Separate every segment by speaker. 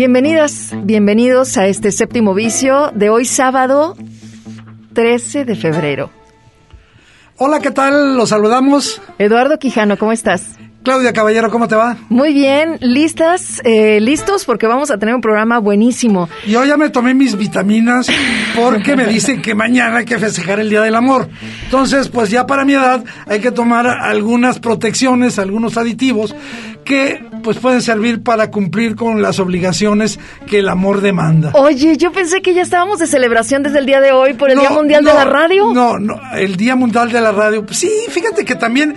Speaker 1: Bienvenidas, bienvenidos a este séptimo vicio de hoy sábado 13 de febrero.
Speaker 2: Hola, ¿qué tal? Los saludamos.
Speaker 1: Eduardo Quijano, ¿cómo estás?
Speaker 2: Claudia Caballero, ¿cómo te va?
Speaker 1: Muy bien, listas, eh, listos porque vamos a tener un programa buenísimo.
Speaker 2: Yo ya me tomé mis vitaminas porque me dicen que mañana hay que festejar el Día del Amor. Entonces, pues ya para mi edad hay que tomar algunas protecciones, algunos aditivos que pues pueden servir para cumplir con las obligaciones que el amor demanda.
Speaker 1: Oye, yo pensé que ya estábamos de celebración desde el día de hoy por el Día Mundial de la Radio.
Speaker 2: No, no, el Día Mundial de la Radio. Pues sí, fíjate que también...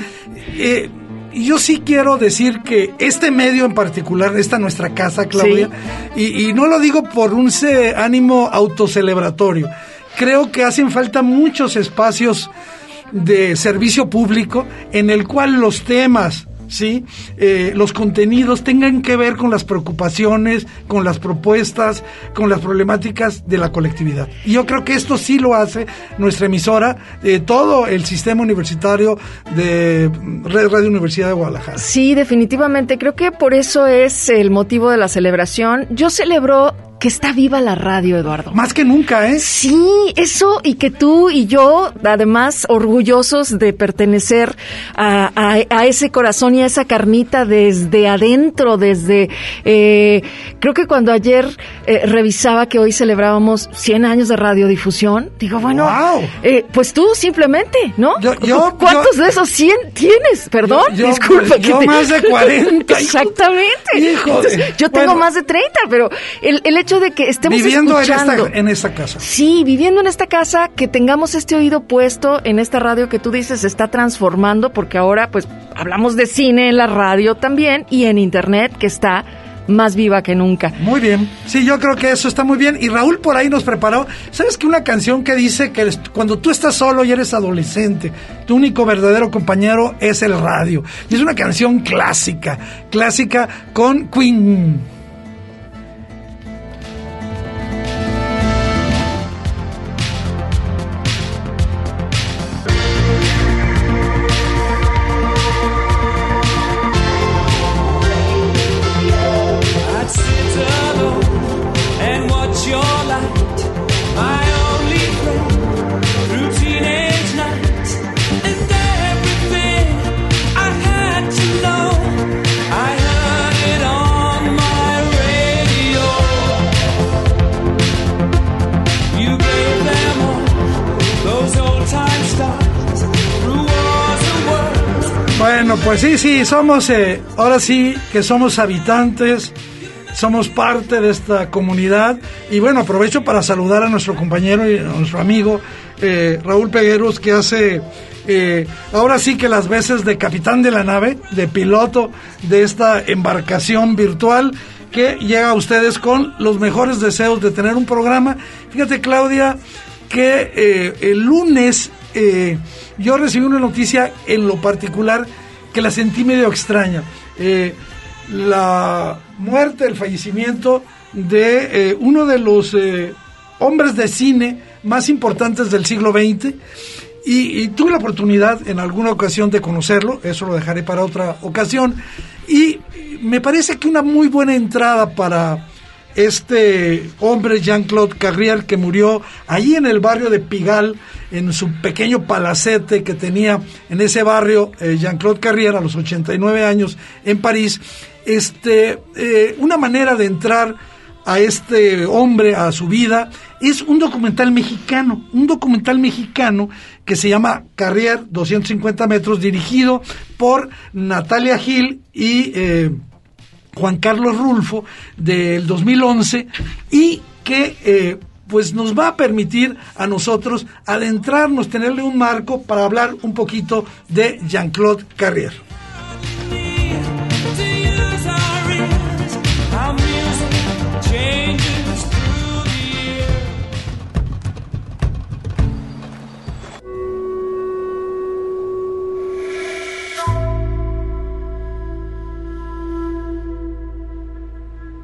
Speaker 2: Eh, yo sí quiero decir que este medio en particular, esta nuestra casa, Claudia, y, no lo digo por un ánimo autocelebratorio, creo que hacen falta muchos espacios de servicio público en el cual los temas ¿sí? Eh, los contenidos tengan que ver con las preocupaciones, con las propuestas, con las problemáticas de la colectividad. Y yo creo que esto sí lo hace nuestra emisora, eh, todo el sistema universitario de Red Radio Universidad de Guadalajara.
Speaker 1: Sí, definitivamente. Creo que por eso es el motivo de la celebración. Yo celebro que está viva la radio, Eduardo.
Speaker 2: Más que nunca, ¿eh?
Speaker 1: Sí, eso y que tú y yo, además, orgullosos de pertenecer a, ese corazón y a esa carnita desde adentro, desde... Eh, creo que cuando ayer eh, revisaba que hoy celebrábamos 100 años de radiodifusión, digo, bueno, eh, pues tú simplemente, ¿no?
Speaker 2: Yo,
Speaker 1: ¿Cuántos de esos 100 tienes? Perdón, disculpa.
Speaker 2: Yo más de 40.
Speaker 1: Exactamente. yo tengo más de 30, pero el, el hecho de que estemos
Speaker 2: viviendo
Speaker 1: escuchando.
Speaker 2: En, esta, casa.
Speaker 1: Sí, viviendo en esta casa, que tengamos este oído puesto en esta radio que tú dices se está transformando, porque ahora pues hablamos de cine en la radio también y en internet que está más viva que nunca.
Speaker 2: Muy bien. Sí, yo creo que eso está muy bien. Y Raúl por ahí nos preparó. ¿Sabes que una canción que dice que cuando tú estás solo y eres adolescente, tu único verdadero compañero es el radio? Y es una canción clásica, clásica con Queen. Pues sí, sí, somos, eh, ahora sí que somos habitantes, somos parte de esta comunidad. Y bueno, aprovecho para saludar a nuestro compañero y a nuestro amigo eh, Raúl Pegueros, que hace eh, ahora sí que las veces de capitán de la nave, de piloto de esta embarcación virtual que llega a ustedes con los mejores deseos de tener un programa. Fíjate, Claudia, que el lunes yo recibí una noticia en lo particular que la sentí medio extraña. Eh, la muerte, el fallecimiento de eh, uno de los eh, hombres de cine más importantes del siglo XX y, tuve la oportunidad en alguna ocasión de conocerlo, eso lo dejaré para otra ocasión, y me parece que una muy buena entrada para este hombre Jean-Claude Carrier que murió allí en el barrio de Pigal, en su pequeño palacete que tenía en ese barrio eh, Jean-Claude Carrier a los 89 años en París, este, eh, una manera de entrar a este hombre, a su vida, es un documental mexicano, un documental mexicano que se llama Carrier 250 metros, dirigido por Natalia Gil y... Eh, Juan Carlos Rulfo del 2011 y que eh, pues nos va a permitir a nosotros adentrarnos, tenerle un marco para hablar un poquito de Jean-Claude Carrier.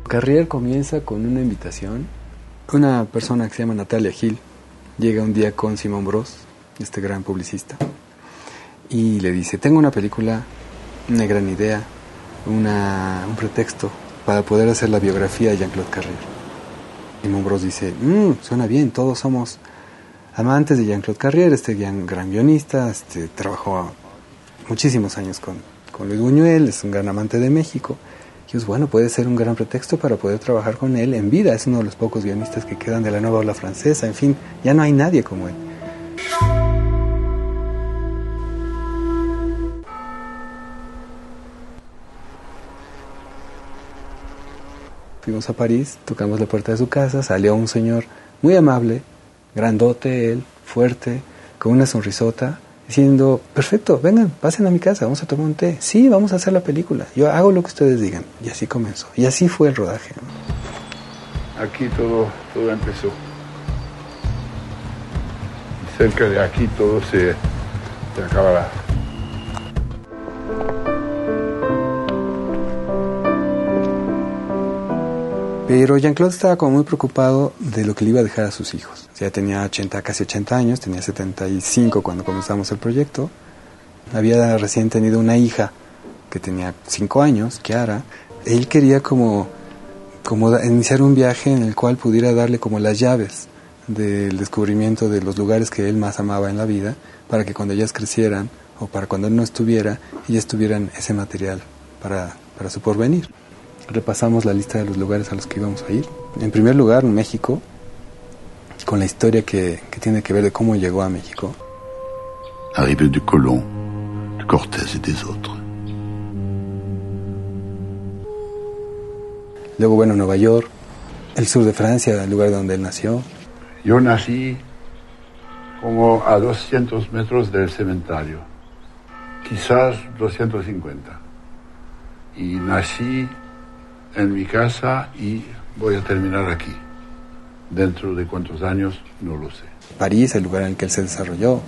Speaker 3: Carrier comienza con una invitación. Una persona que se llama Natalia Gil llega un día con Simón Bros, este gran publicista, y le dice, tengo una película, una gran idea, una, un pretexto para poder hacer la biografía de Jean-Claude Carrier. Simón Bros dice, mmm, suena bien, todos somos amantes de Jean-Claude Carrier, este gran, gran guionista, este, trabajó muchísimos años con, con Luis Buñuel, es un gran amante de México bueno, puede ser un gran pretexto para poder trabajar con él en vida. Es uno de los pocos guionistas que quedan de la nueva ola francesa. En fin, ya no hay nadie como él. Fuimos a París, tocamos la puerta de su casa, salió un señor muy amable, grandote él, fuerte, con una sonrisota, diciendo, perfecto, vengan, pasen a mi casa, vamos a tomar un té. Sí, vamos a hacer la película. Yo hago lo que ustedes digan. Y así comenzó. Y así fue el rodaje.
Speaker 4: Aquí todo, todo empezó. Cerca de aquí todo se, se acabará.
Speaker 3: Pero Jean-Claude estaba como muy preocupado de lo que le iba a dejar a sus hijos. Ya tenía 80, casi 80 años, tenía 75 cuando comenzamos el proyecto. Había recién tenido una hija que tenía 5 años, Kiara. Él quería como, como iniciar un viaje en el cual pudiera darle como las llaves del descubrimiento de los lugares que él más amaba en la vida, para que cuando ellas crecieran o para cuando él no estuviera, ellas tuvieran ese material para, para su porvenir repasamos la lista de los lugares a los que íbamos a ir. En primer lugar, México, con la historia que, que tiene que ver de cómo llegó a México.
Speaker 4: Arrivée de Colón, de Cortés y des otros.
Speaker 3: Luego, bueno, Nueva York, el sur de Francia, el lugar donde él nació.
Speaker 4: Yo nací como a 200 metros del cementerio, quizás 250. Y nací en mi casa y voy a terminar aquí. Dentro de cuántos años, no lo sé.
Speaker 3: París, el lugar en el que él se desarrolló.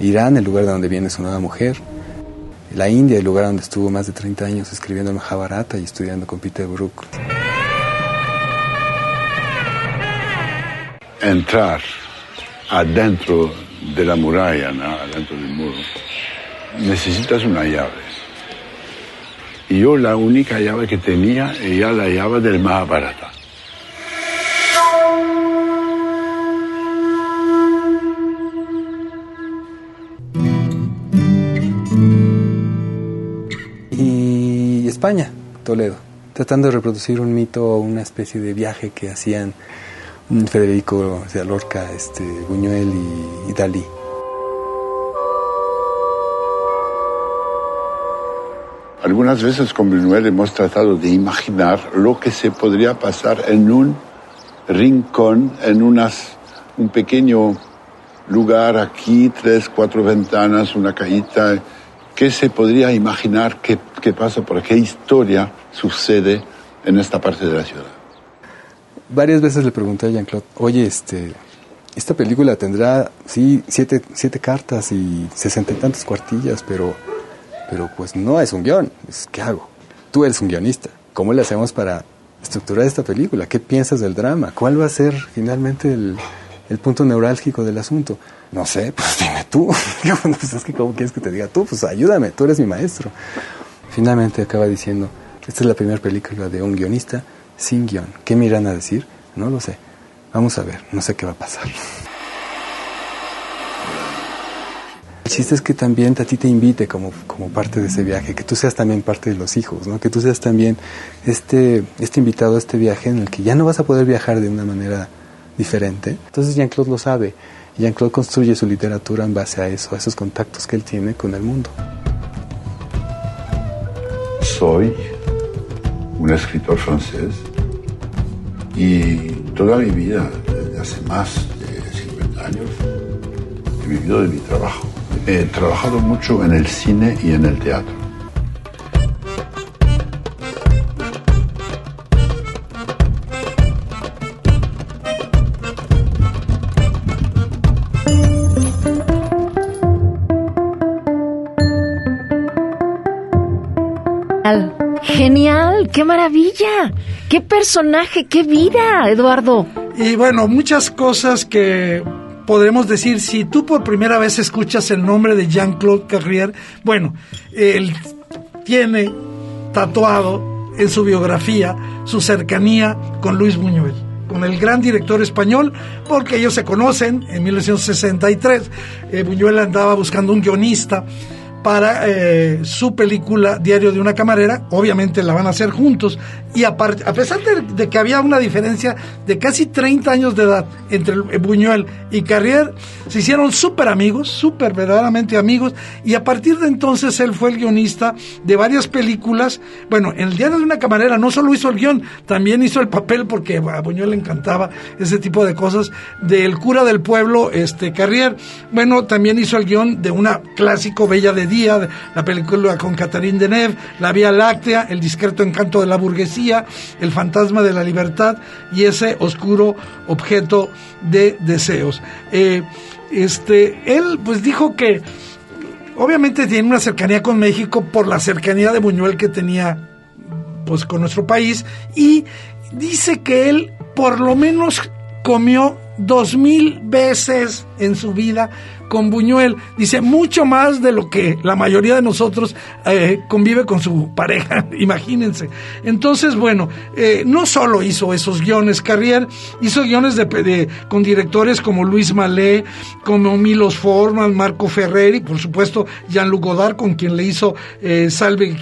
Speaker 3: Irán, el lugar de donde viene su nueva mujer. La India, el lugar donde estuvo más de 30 años escribiendo el Mahabharata y estudiando con Peter Brook.
Speaker 4: Entrar adentro de la muralla, adentro del muro, necesitas una llave. Y yo la única llave que tenía era la llave del Mahabharata.
Speaker 3: Toledo, tratando de reproducir un mito una especie de viaje que hacían Federico de Lorca, este, Buñuel y Dalí.
Speaker 4: Algunas veces con Buñuel hemos tratado de imaginar lo que se podría pasar en un rincón, en unas, un pequeño lugar aquí, tres, cuatro ventanas, una cajita. ¿Qué se podría imaginar qué, qué pasa por qué historia sucede en esta parte de la ciudad?
Speaker 3: Varias veces le pregunté a Jean-Claude, oye, este, esta película tendrá, sí, siete, siete cartas y sesenta y tantas cuartillas, pero pero pues no es un guion. ¿Qué hago? Tú eres un guionista. ¿Cómo le hacemos para estructurar esta película? ¿Qué piensas del drama? ¿Cuál va a ser finalmente el, punto neurálgico del asunto? No sé, pues dime tú. pues es que ¿cómo quieres que te diga tú? Pues ayúdame, tú eres mi maestro. Finalmente acaba diciendo, esta es la primera película de un guionista sin guion. ¿Qué me irán a decir? No lo sé. Vamos a ver, no sé qué va a pasar. El chiste es que también a ti te invite como, como parte de ese viaje, que tú seas también parte de los hijos, ¿no? que tú seas también este, este invitado a este viaje en el que ya no vas a poder viajar de una manera diferente. Entonces Jean-Claude lo sabe. Jean-Claude construye su literatura en base a eso, a esos contactos que él tiene con el mundo.
Speaker 4: Soy un escritor francés y toda mi vida, desde hace más de 50 años, he vivido de mi trabajo. He trabajado mucho en el cine y en el teatro.
Speaker 1: Qué maravilla, qué personaje, qué vida, Eduardo.
Speaker 2: Y bueno, muchas cosas que podemos decir, si tú por primera vez escuchas el nombre de Jean-Claude Carrier, bueno, él tiene tatuado en su biografía su cercanía con Luis Buñuel con el gran director español, porque ellos se conocen en 1963. Eh, Buñuel andaba buscando un guionista para eh, su película Diario de una camarera, obviamente la van a hacer juntos, y a, a pesar de, que había una diferencia de casi 30 años de edad entre Buñuel y Carrier, se hicieron súper amigos, súper verdaderamente amigos, y a partir de entonces él fue el guionista de varias películas. Bueno, en el Diario de una camarera no solo hizo el guion, también hizo el papel, porque a Buñuel le encantaba ese tipo de cosas, del cura del pueblo, este Carrier. Bueno, también hizo el guion de una clásico Bella de la película con Catherine Deneuve, La Vía Láctea, El discreto encanto de la burguesía, El fantasma de la libertad y ese oscuro objeto de deseos. Eh, este, él pues dijo que obviamente tiene una cercanía con México por la cercanía de Buñuel que tenía pues con nuestro país y dice que él por lo menos comió dos mil veces en su vida con Buñuel. Dice, mucho más de lo que la mayoría de nosotros eh, convive con su pareja, imagínense. Entonces, bueno, eh, no solo hizo esos guiones, Carrier hizo guiones de, con directores como Luis Malé, como Milos Forman, Marco Ferreri, por supuesto Jean-Luc Godard, con quien le hizo eh, Salve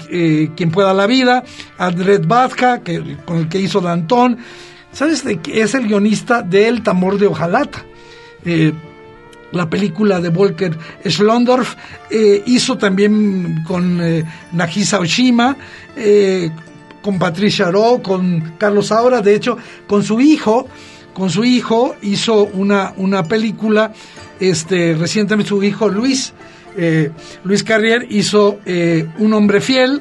Speaker 2: quien pueda la vida, Andrés Vazca, que, con el que hizo Dantón. ¿Sabes? Es el guionista de El Tamor de Ojalata. La película de Volker Schlondorf, eh, hizo también con eh, Nagisa Oshima, eh, con Patricia Ro, con Carlos Saura, de hecho, con su hijo, con su hijo hizo una, una película, este, recientemente su hijo Luis, Luis Carrier hizo Un hombre fiel,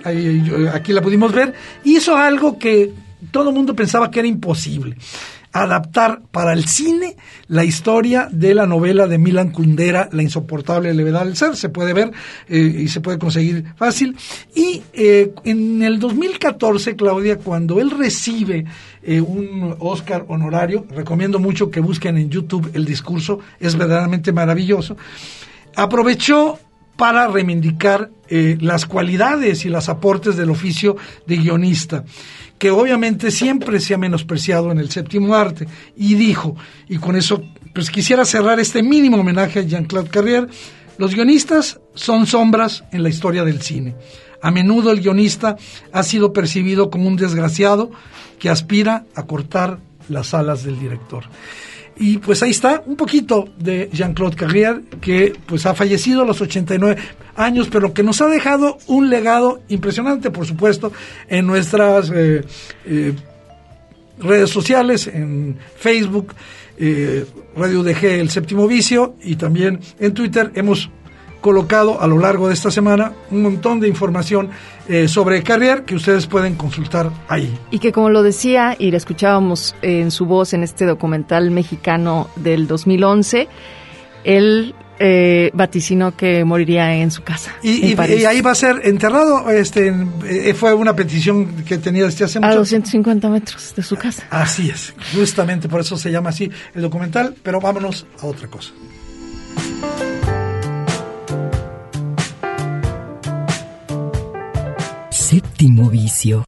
Speaker 2: aquí la pudimos ver, hizo algo que todo el mundo pensaba que era imposible adaptar para el cine la historia de la novela de Milan Kundera, La insoportable levedad del ser. Se puede ver eh, y se puede conseguir fácil. Y eh, en el 2014, Claudia, cuando él recibe eh, un Oscar honorario, recomiendo mucho que busquen en YouTube el discurso, es verdaderamente maravilloso, aprovechó para reivindicar las cualidades y los aportes del oficio de guionista que obviamente siempre se ha menospreciado en el séptimo arte, y dijo, y con eso pues quisiera cerrar este mínimo homenaje a Jean-Claude Carrier, los guionistas son sombras en la historia del cine. A menudo el guionista ha sido percibido como un desgraciado que aspira a cortar las alas del director. Y pues ahí está un poquito de Jean-Claude Carrier, que pues ha fallecido a los 89 años, pero que nos ha dejado un legado impresionante, por supuesto, en nuestras eh, eh, redes sociales, en Facebook, eh, Radio DG El Séptimo Vicio, y también en Twitter. Hemos colocado a lo largo de esta semana un montón de información eh, sobre Carrier que ustedes pueden consultar ahí.
Speaker 1: Y que como lo decía y le escuchábamos en su voz en este documental mexicano del 2011, él eh, vaticinó que moriría en su casa.
Speaker 2: Y, ahí va a ser enterrado. Este, eh, fue una petición que tenía desde hace mucho
Speaker 1: A 250 metros de su casa.
Speaker 2: Así es, justamente por eso se llama así el documental. Pero vámonos a otra cosa.
Speaker 5: Séptimo vicio.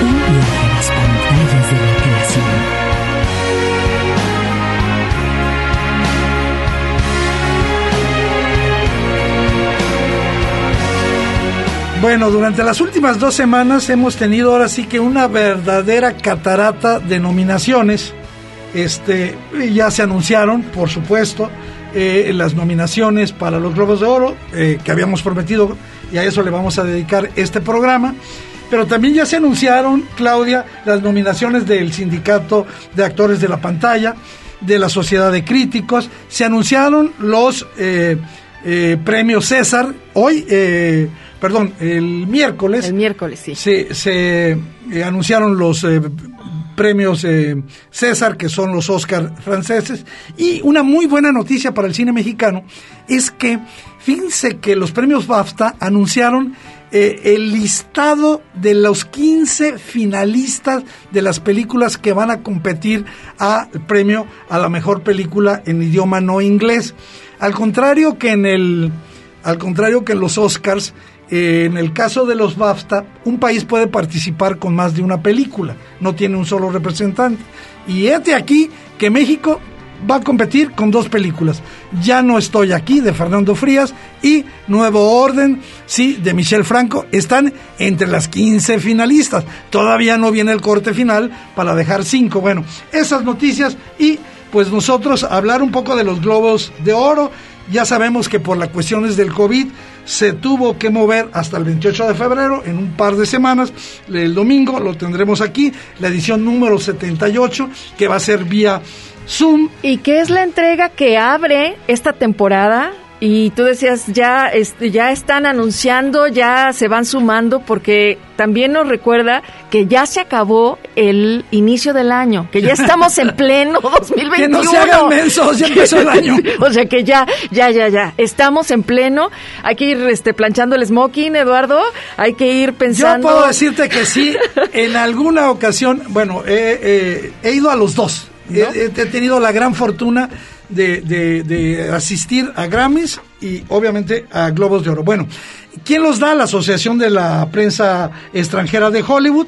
Speaker 5: Un viaje a las pantallas de la creación.
Speaker 2: Bueno, durante las últimas dos semanas hemos tenido ahora sí que una verdadera catarata de nominaciones. Este, ya se anunciaron, por supuesto, eh, las nominaciones para los Globos de Oro eh, que habíamos prometido y a eso le vamos a dedicar este programa. pero también ya se anunciaron, Claudia, las nominaciones del Sindicato de Actores de la Pantalla, de la Sociedad de Críticos, se anunciaron los eh, eh, premios César, hoy, eh, perdón, el miércoles.
Speaker 1: El miércoles, sí.
Speaker 2: Se, se anunciaron los premios César, que son los Oscar franceses, y una muy buena noticia para el cine mexicano es que, fíjense que los premios BAFTA anunciaron eh, el listado de los 15 finalistas de las películas que van a competir al premio a la mejor película en idioma no inglés. Al contrario que en el, al contrario que en los Oscars, en el caso de los BAFTA, un país puede participar con más de una película, no tiene un solo representante. Y este aquí que México va a competir con dos películas. Ya no estoy aquí de Fernando Frías y Nuevo Orden, sí, de Michel Franco, están entre las 15 finalistas. Todavía no viene el corte final para dejar cinco. Bueno, esas noticias y pues nosotros hablar un poco de los globos de oro. Ya sabemos que por las cuestiones del COVID se tuvo que mover hasta el 28 de febrero, en un par de semanas. El domingo lo tendremos aquí, la edición número 78, que va a ser vía Zoom.
Speaker 1: ¿Y qué es la entrega que abre esta temporada? Y tú decías, ya, este, ya están anunciando, ya se van sumando, porque también nos recuerda que ya se acabó el inicio del año, que ya estamos en pleno 2021.
Speaker 2: Que no se hagan mensos, ya empezó el año.
Speaker 1: o sea que ya, ya, ya, ya, estamos en pleno. Hay que ir este, planchando el smoking, Eduardo. Hay que ir pensando.
Speaker 2: Yo puedo decirte que sí, en alguna ocasión, bueno, he ido a los dos. He, tenido la gran fortuna de, asistir a Grammys y obviamente a Globos de Oro. Bueno, ¿quién los da? La Asociación de la Prensa Extranjera de Hollywood.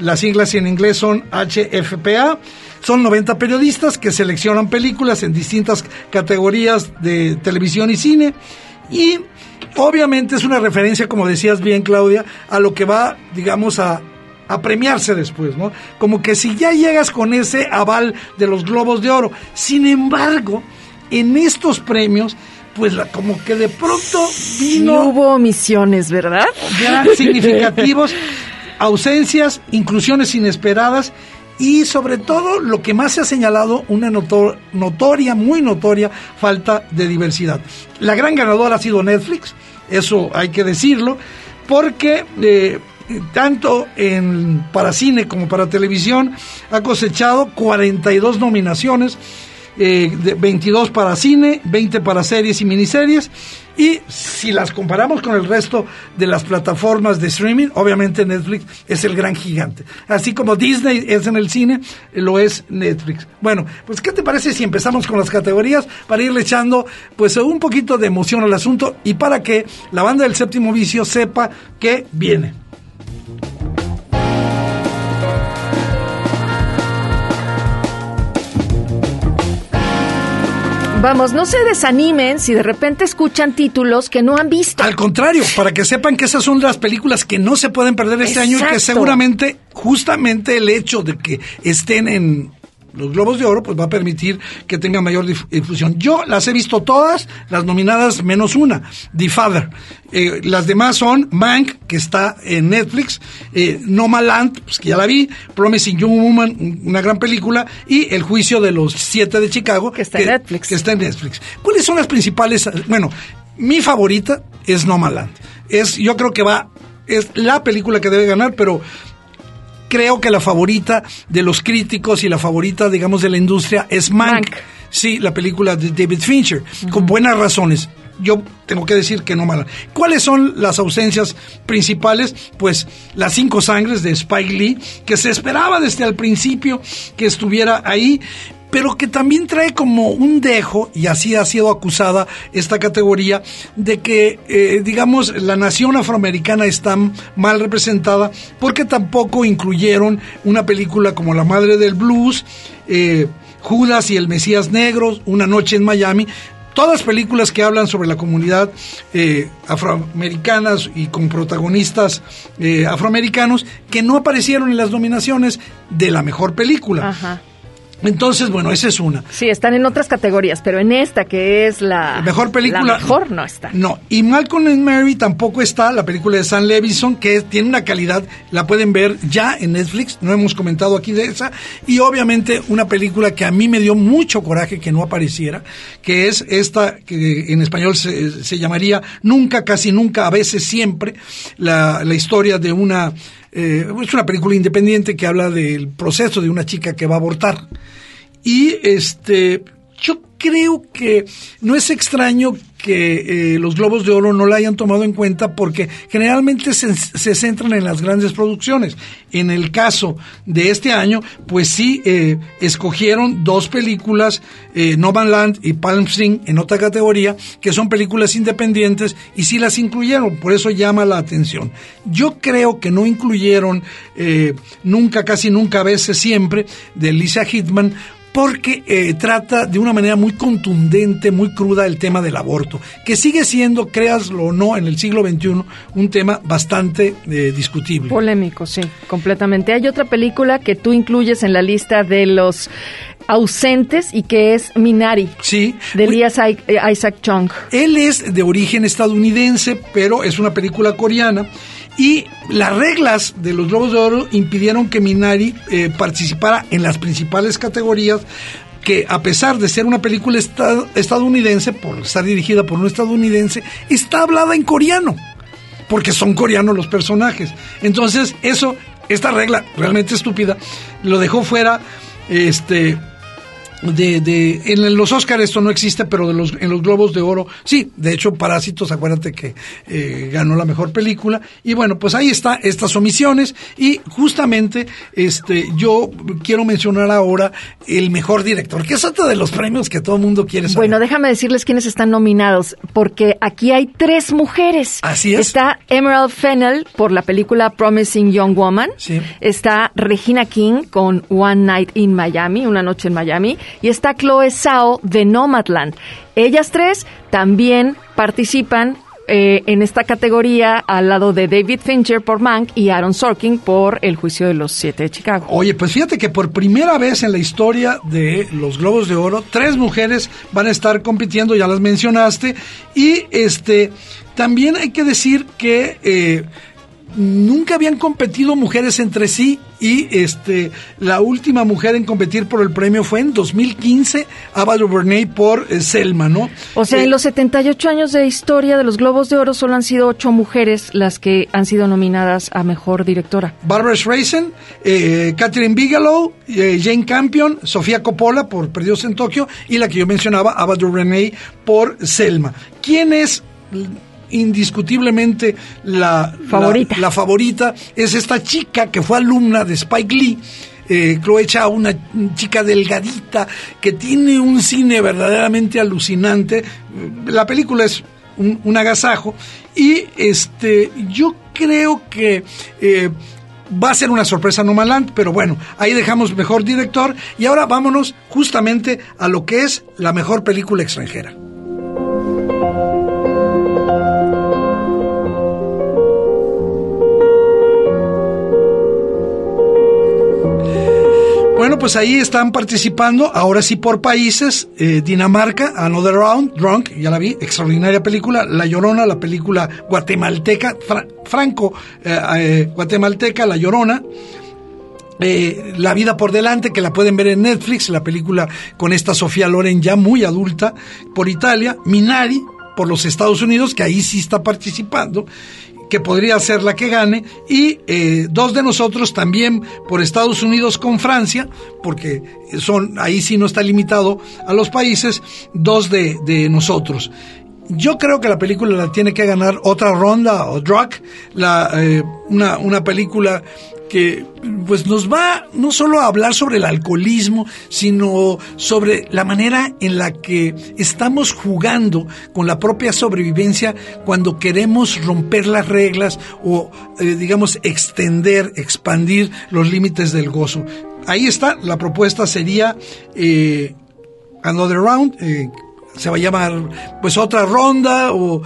Speaker 2: Las siglas en inglés son HFPA. Son 90 periodistas que seleccionan películas en distintas categorías de televisión y cine. Y obviamente es una referencia, como decías bien, Claudia, a lo que va, digamos, a a premiarse después, ¿no? Como que si ya llegas con ese aval de los globos de oro. Sin embargo, en estos premios, pues como que de pronto vino...
Speaker 1: hubo omisiones, ¿verdad?
Speaker 2: Gran significativos, ausencias, inclusiones inesperadas y sobre todo lo que más se ha señalado, una notoria, muy notoria falta de diversidad. La gran ganadora ha sido Netflix, eso hay que decirlo, porque... Eh, tanto en, para cine como para televisión, ha cosechado 42 nominaciones, eh, 22 para cine, 20 para series y miniseries. Y si las comparamos con el resto de las plataformas de streaming, obviamente Netflix es el gran gigante. Así como Disney es en el cine, lo es Netflix. Bueno, pues ¿qué te parece si empezamos con las categorías para irle echando pues un poquito de emoción al asunto y para que la banda del séptimo vicio sepa que viene?
Speaker 1: Vamos, no se desanimen si de repente escuchan títulos que no han visto.
Speaker 2: Al contrario, para que sepan que esas son las películas que no se pueden perder este año y que seguramente, justamente el hecho de que estén en los Globos de Oro, pues va a permitir que tenga mayor difusión. Yo las he visto todas, las nominadas menos una, The Father. Eh, las demás son Mank, que está en Netflix, eh, Nomaland, pues que ya la vi, Promising Young Woman, una gran película, y El Juicio de los Siete de Chicago,
Speaker 1: que está en Netflix.
Speaker 2: Que está en Netflix. ¿Cuáles son las principales? Bueno, mi favorita es Nomaland. Es, yo creo que va, es la película que debe ganar, pero creo que la favorita de los críticos y la favorita, digamos, de la industria es Mank. Sí, la película de David Fincher, con buenas razones. Yo tengo que decir que no mala. ¿Cuáles son las ausencias principales? Pues las cinco sangres de Spike Lee, que se esperaba desde el principio que estuviera ahí, pero que también trae como un dejo, y así ha sido acusada esta categoría, de que, eh, digamos, la nación afroamericana está mal representada porque tampoco incluyeron una película como La Madre del Blues, eh, Judas y el Mesías Negro, Una Noche en Miami, todas películas que hablan sobre la comunidad eh, afroamericanas y con protagonistas afroamericanos que no aparecieron en las nominaciones de la mejor película. Entonces, bueno, esa es una.
Speaker 1: Sí, están en otras categorías, pero en esta que es la
Speaker 2: mejor película.
Speaker 1: La mejor no está.
Speaker 2: No, y Malcolm and Mary tampoco está, la película de Sam Levinson, que tiene una calidad, la pueden ver ya en Netflix, no hemos comentado aquí de esa, y obviamente una película que a mí me dio mucho coraje que no apareciera, que es esta, que en español se, se llamaría Nunca, casi nunca, a veces siempre, la, la historia de una eh, es una película independiente que habla del proceso de una chica que va a abortar. Y este, yo creo que no es extraño que eh, los Globos de Oro no la hayan tomado en cuenta porque generalmente se, centran en las grandes producciones. En el caso de este año, pues sí, eh, escogieron dos películas, eh, Land y Palm Spring, en otra categoría, que son películas independientes y sí las incluyeron, por eso llama la atención. Yo creo que no incluyeron eh, nunca, casi nunca, a veces siempre, de Lisa Hitman, porque eh, trata de una manera muy contundente, muy cruda el tema del aborto, que sigue siendo, créaslo o no, en el siglo XXI un tema bastante eh, discutible.
Speaker 1: Polémico, sí, completamente. Hay otra película que tú incluyes en la lista de los ausentes y que es Minari.
Speaker 2: Sí.
Speaker 1: De Elias Isaac Chung.
Speaker 2: Él es de origen estadounidense, pero es una película coreana y las reglas de los Globos de Oro impidieron que Minari eh, participara en las principales categorías que a pesar de ser una película estadounidense, por estar dirigida por un estadounidense, está hablada en coreano, porque son coreanos los personajes. Entonces, eso, esta regla realmente estúpida, lo dejó fuera este de, de, en los Oscars esto no existe, pero de los, en los Globos de Oro, sí, de hecho Parásitos, acuérdate que eh, ganó la mejor película, y bueno, pues ahí está estas omisiones, y justamente este yo quiero mencionar ahora el mejor director, que es otro de los premios que todo el mundo quiere saber.
Speaker 1: Bueno, déjame decirles quiénes están nominados, porque aquí hay tres mujeres.
Speaker 2: Así es.
Speaker 1: Está Emerald Fennell por la película Promising Young Woman,
Speaker 2: sí.
Speaker 1: está Regina King con One Night in Miami, Una Noche en Miami, y está Chloe Zhao de Nomadland. Ellas tres también participan eh, en esta categoría al lado de David Fincher por Mank y Aaron Sorkin por El Juicio de los Siete de Chicago.
Speaker 2: Oye, pues fíjate que por primera vez en la historia de los Globos de Oro, tres mujeres van a estar compitiendo, ya las mencionaste, y este también hay que decir que eh, nunca habían competido mujeres entre sí y este la última mujer en competir por el premio fue en 2015 Ava DuVernay por eh, Selma, ¿no?
Speaker 1: O sea,
Speaker 2: Eh,
Speaker 1: en los 78 años de historia de los Globos de Oro solo han sido ocho mujeres las que han sido nominadas a Mejor Directora.
Speaker 2: Barbara Streisand, eh, Catherine Bigelow, eh, Jane Campion, Sofía Coppola por Perdidos en Tokio y la que yo mencionaba, Ava DuVernay por Selma. ¿Quién es indiscutiblemente la
Speaker 1: Favorita.
Speaker 2: La, la favorita es esta chica que fue alumna de Spike Lee. Eh, Chloe Chao, una chica delgadita que tiene un cine verdaderamente alucinante. La película es un, un agasajo y este yo creo que eh, va a ser una sorpresa No Man Land, pero bueno, ahí dejamos mejor director y ahora vámonos justamente a lo que es la mejor película extranjera. Pues ahí están participando, ahora sí por países, eh, Dinamarca, Another Round, Drunk, ya la vi, extraordinaria película, La Llorona, la película guatemalteca, fra- franco eh, eh, guatemalteca, La Llorona, La vida por delante, que la pueden ver en Netflix, la película con esta Sofía Loren ya muy adulta, por Italia, Minari, por los Estados Unidos, que ahí sí está participando, que podría ser la que gane, y eh, dos de nosotros también por Estados Unidos con Francia, porque son ahí sí no está limitado a los países, dos de, nosotros. Yo creo que la película la tiene que ganar otra ronda o drug, la, eh, una, una película que pues nos va no solo a hablar sobre el alcoholismo, sino sobre la manera en la que estamos jugando con la propia sobrevivencia cuando queremos romper las reglas o eh, digamos extender, expandir los límites del gozo. Ahí está, la propuesta sería eh, Another Round, eh, se va a llamar pues otra ronda o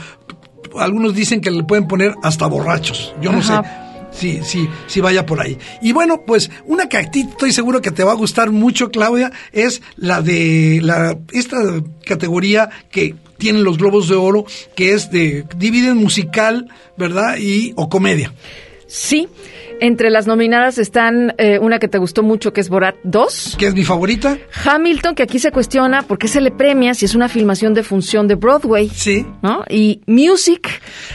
Speaker 2: algunos dicen que le pueden poner hasta borrachos, yo no
Speaker 1: Ajá.
Speaker 2: sé. Sí, sí, sí vaya por ahí. Y bueno, pues una que a ti estoy seguro que te va a gustar mucho, Claudia, es la de la esta categoría que tienen los Globos de Oro, que es de dividen musical, ¿verdad? Y o comedia.
Speaker 1: Sí, entre las nominadas están eh, una que te gustó mucho, que es Borat 2.
Speaker 2: Que es mi favorita.
Speaker 1: Hamilton, que aquí se cuestiona por qué se le premia si es una filmación de función de Broadway.
Speaker 2: Sí.
Speaker 1: ¿No? Y Music.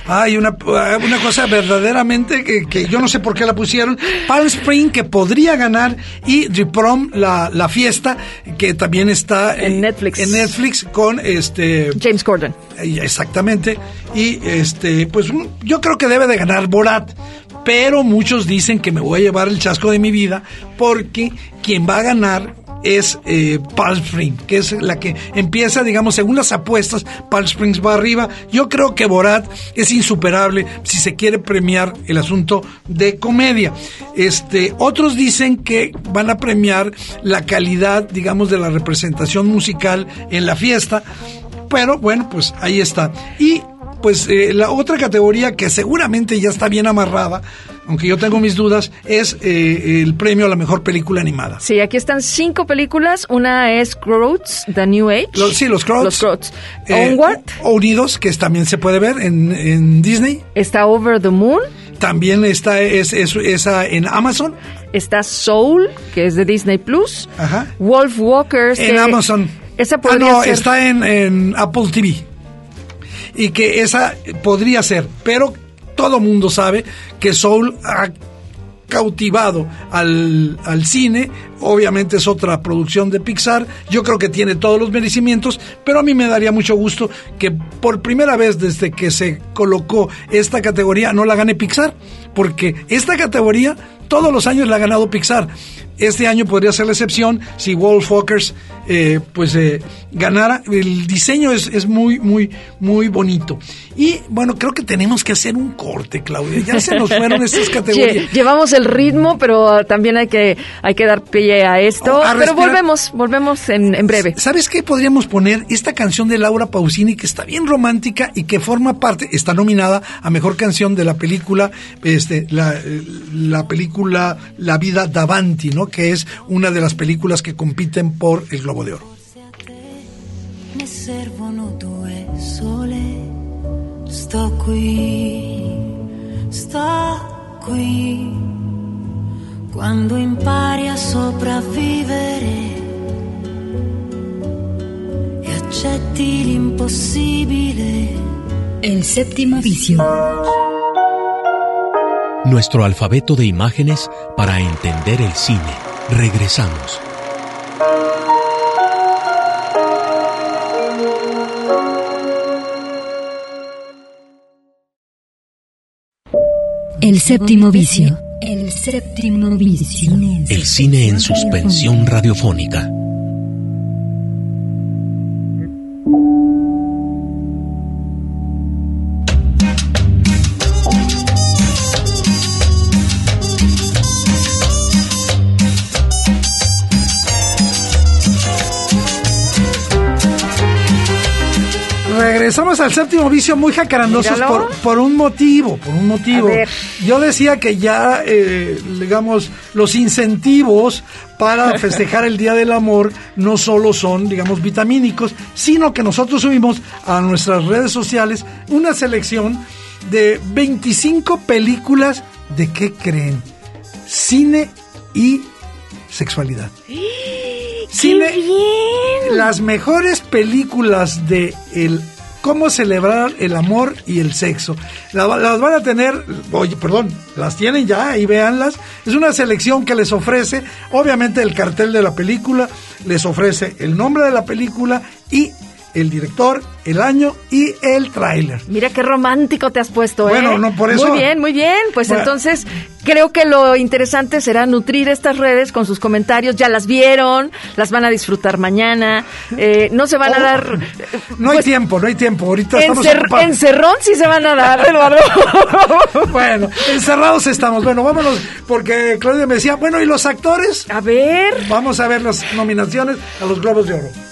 Speaker 2: Hay una, una cosa verdaderamente que, que, yo no sé por qué la pusieron. Palm Spring, que podría ganar. Y The Prom, la, la fiesta, que también está
Speaker 1: en Netflix.
Speaker 2: En Netflix con este.
Speaker 1: James Corden.
Speaker 2: Exactamente. Y este, pues yo creo que debe de ganar Borat pero muchos dicen que me voy a llevar el chasco de mi vida porque quien va a ganar es eh, Palm Springs, que es la que empieza, digamos, según las apuestas, Palm Springs va arriba. Yo creo que Borat es insuperable si se quiere premiar el asunto de comedia. Este, otros dicen que van a premiar la calidad, digamos, de la representación musical en la fiesta. Pero bueno, pues ahí está. Y pues eh, la otra categoría que seguramente ya está bien amarrada, aunque yo tengo mis dudas, es eh, el premio a la mejor película animada.
Speaker 1: Sí, aquí están cinco películas. Una es Crowds, The New Age.
Speaker 2: sí, los Crowds.
Speaker 1: Los Crowds. Eh, Onward.
Speaker 2: Unidos, que también se puede ver en, en Disney.
Speaker 1: Está Over the Moon.
Speaker 2: También está es, esa en Amazon.
Speaker 1: Está Soul, que es de Disney Plus.
Speaker 2: Ajá.
Speaker 1: Wolf Walkers.
Speaker 2: En Amazon.
Speaker 1: Esa
Speaker 2: ah, no, está en, en Apple TV y que esa podría ser, pero todo mundo sabe que Soul ha cautivado al, al, cine, obviamente es otra producción de Pixar, yo creo que tiene todos los merecimientos, pero a mí me daría mucho gusto que por primera vez desde que se colocó esta categoría no la gane Pixar, porque esta categoría todos los años la ha ganado Pixar. Este año podría ser la excepción si Wolfwalkers eh, pues eh, ganara. El diseño es, es, muy, muy, muy bonito. Y bueno, creo que tenemos que hacer un corte, Claudia. Ya se nos fueron estas categorías.
Speaker 1: Llevamos el ritmo, pero también hay que, hay que dar pie a esto. pero volvemos, volvemos en, en, breve.
Speaker 2: ¿Sabes qué podríamos poner? Esta canción de Laura Pausini que está bien romántica y que forma parte, está nominada a mejor canción de la película, este, la, la película La vida davanti, ¿no? Que es una de las películas que compiten por el Globo de Oro.
Speaker 6: Ne servono due sole, sto qui, sto qui. Quando impari a sopravvivere e accetti l'impossibile.
Speaker 5: El séptimo vicio
Speaker 7: nuestro alfabeto de imágenes para entender el cine. Regresamos.
Speaker 5: El séptimo vicio. El séptimo vicio.
Speaker 7: El cine en suspensión radiofónica.
Speaker 2: Al séptimo vicio muy jacarandosos por, por, un motivo, por un motivo. Yo decía que ya, eh, digamos, los incentivos para festejar el Día del Amor no solo son, digamos, vitamínicos, sino que nosotros subimos a nuestras redes sociales una selección de 25 películas de qué creen, cine y sexualidad.
Speaker 1: Cine, bien!
Speaker 2: Las mejores películas de el cómo celebrar el amor y el sexo. Las, van a tener, oye, perdón, las tienen ya y véanlas. Es una selección que les ofrece, obviamente, el cartel de la película, les ofrece el nombre de la película y el director, el año y el tráiler.
Speaker 1: Mira qué romántico te has puesto,
Speaker 2: ¿eh? Bueno, no por eso.
Speaker 1: Muy bien, muy bien. Pues entonces creo que lo interesante será nutrir estas redes con sus comentarios. Ya las vieron, las van a disfrutar mañana. Eh, no se van a oh, dar.
Speaker 2: No hay pues, tiempo, no hay tiempo. Ahorita
Speaker 1: estamos Encerrón sí se van a dar, Eduardo.
Speaker 2: bueno, encerrados estamos. Bueno, vámonos, porque Claudia me decía, bueno, ¿y los actores?
Speaker 1: A ver.
Speaker 2: Vamos a ver las nominaciones a los Globos de Oro.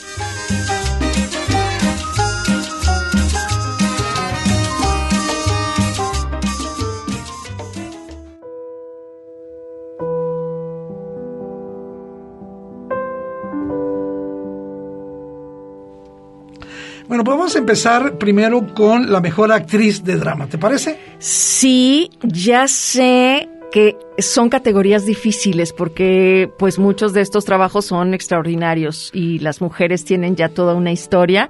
Speaker 2: Bueno, pues vamos a empezar primero con la mejor actriz de drama, ¿te parece?
Speaker 1: Sí, ya sé que son categorías difíciles porque pues muchos de estos trabajos son extraordinarios y las mujeres tienen ya toda una historia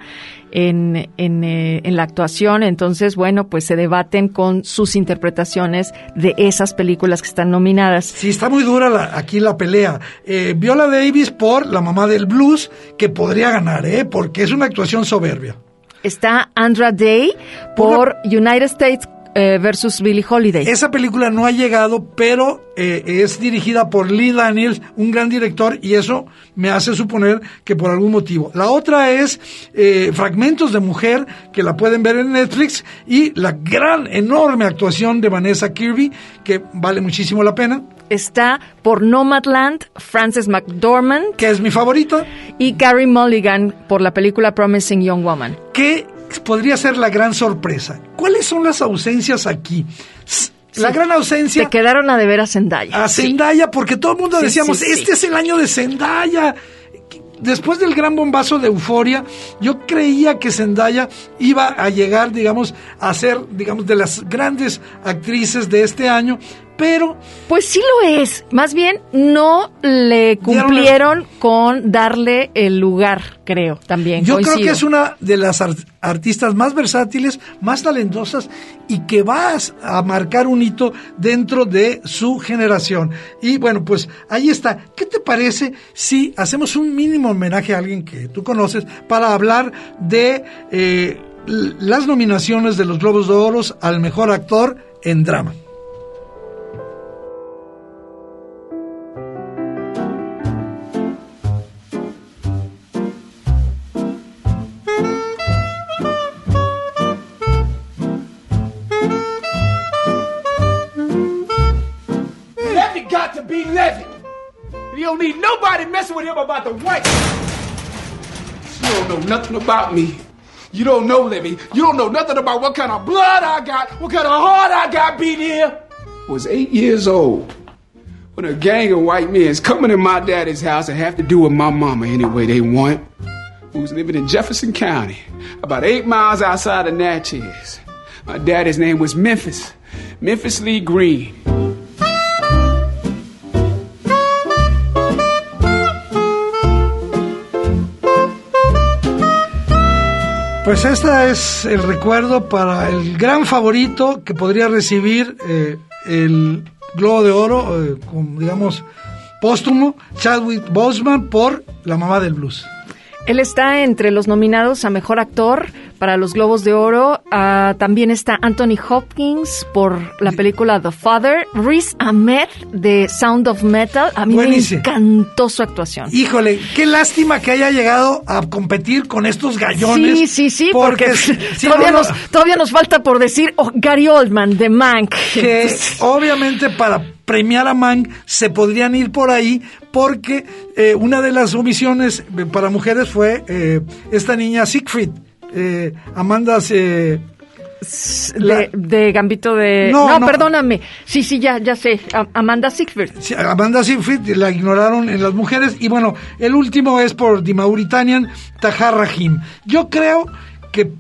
Speaker 1: en, en, eh, en, la actuación, entonces bueno, pues se debaten con sus interpretaciones de esas películas que están nominadas.
Speaker 2: Sí, está muy dura la, aquí la pelea. Eh, Viola Davis por La mamá del blues, que podría ganar, ¿eh? porque es una actuación soberbia.
Speaker 1: Está Andra Day por United States eh, versus Billie Holiday.
Speaker 2: Esa película no ha llegado, pero eh, es dirigida por Lee Daniels, un gran director, y eso me hace suponer que por algún motivo. La otra es eh, Fragmentos de Mujer, que la pueden ver en Netflix, y la gran, enorme actuación de Vanessa Kirby, que vale muchísimo la pena.
Speaker 1: Está por Nomadland, Frances McDormand.
Speaker 2: Que es mi favorita.
Speaker 1: Y Carrie Mulligan por la película Promising Young Woman.
Speaker 2: Que podría ser la gran sorpresa. ¿Cuáles son las ausencias aquí? La gran ausencia.
Speaker 1: Te quedaron a deber a Zendaya.
Speaker 2: A Zendaya, porque todo el mundo decíamos, este es el año de Zendaya. Después del gran bombazo de Euforia, yo creía que Zendaya iba a llegar, digamos, a ser, digamos, de las grandes actrices de este año, pero...
Speaker 1: Pues sí lo es. Más bien no le cumplieron con darle el lugar, creo, también.
Speaker 2: Yo creo que es una de las artistas más versátiles, más talentosas y que va a marcar un hito dentro de su generación. Y bueno, pues ahí está. ¿Qué te parece si hacemos un mínimo homenaje a alguien que tú conoces para hablar de... Eh, las nominaciones de los Globos de Oro al mejor actor en drama.
Speaker 8: Don't need nobody messing with him about the white. You don't know nothing about me. You don't know Levy. You don't know nothing about what kind of blood I got, what kind of heart I got beat here. I was eight years old when a gang of white men is coming in my daddy's house and have to do with my mama any way they want. Who was living in Jefferson County, about eight miles outside of Natchez. My daddy's name was Memphis, Memphis Lee Green.
Speaker 2: Pues este es el recuerdo para el gran favorito que podría recibir eh, el Globo de Oro, eh, digamos, póstumo, Chadwick Boseman por La Mamá del Blues.
Speaker 1: Él está entre los nominados a Mejor Actor para los Globos de Oro. Ah, también está Anthony Hopkins por la película The Father. Riz Ahmed de Sound of Metal. A mí me encantó su actuación.
Speaker 2: Híjole, qué lástima que haya llegado a competir con estos gallones.
Speaker 1: Sí, sí, sí, porque, todavía, nos, todavía nos falta por decir oh, Gary Oldman de Mank.
Speaker 2: Que obviamente para premiar a Mank se podrían ir por ahí porque eh, una de las omisiones para mujeres fue eh, esta niña Siegfried eh, Amanda se...
Speaker 1: De, Gambito de... No, perdóname. Sí, sí, ya, ya sé. Amanda Siegfried.
Speaker 2: Amanda Siegfried la ignoraron en las mujeres. Y bueno, el último es por The Mauritanian Tahar Rahim. Yo creo que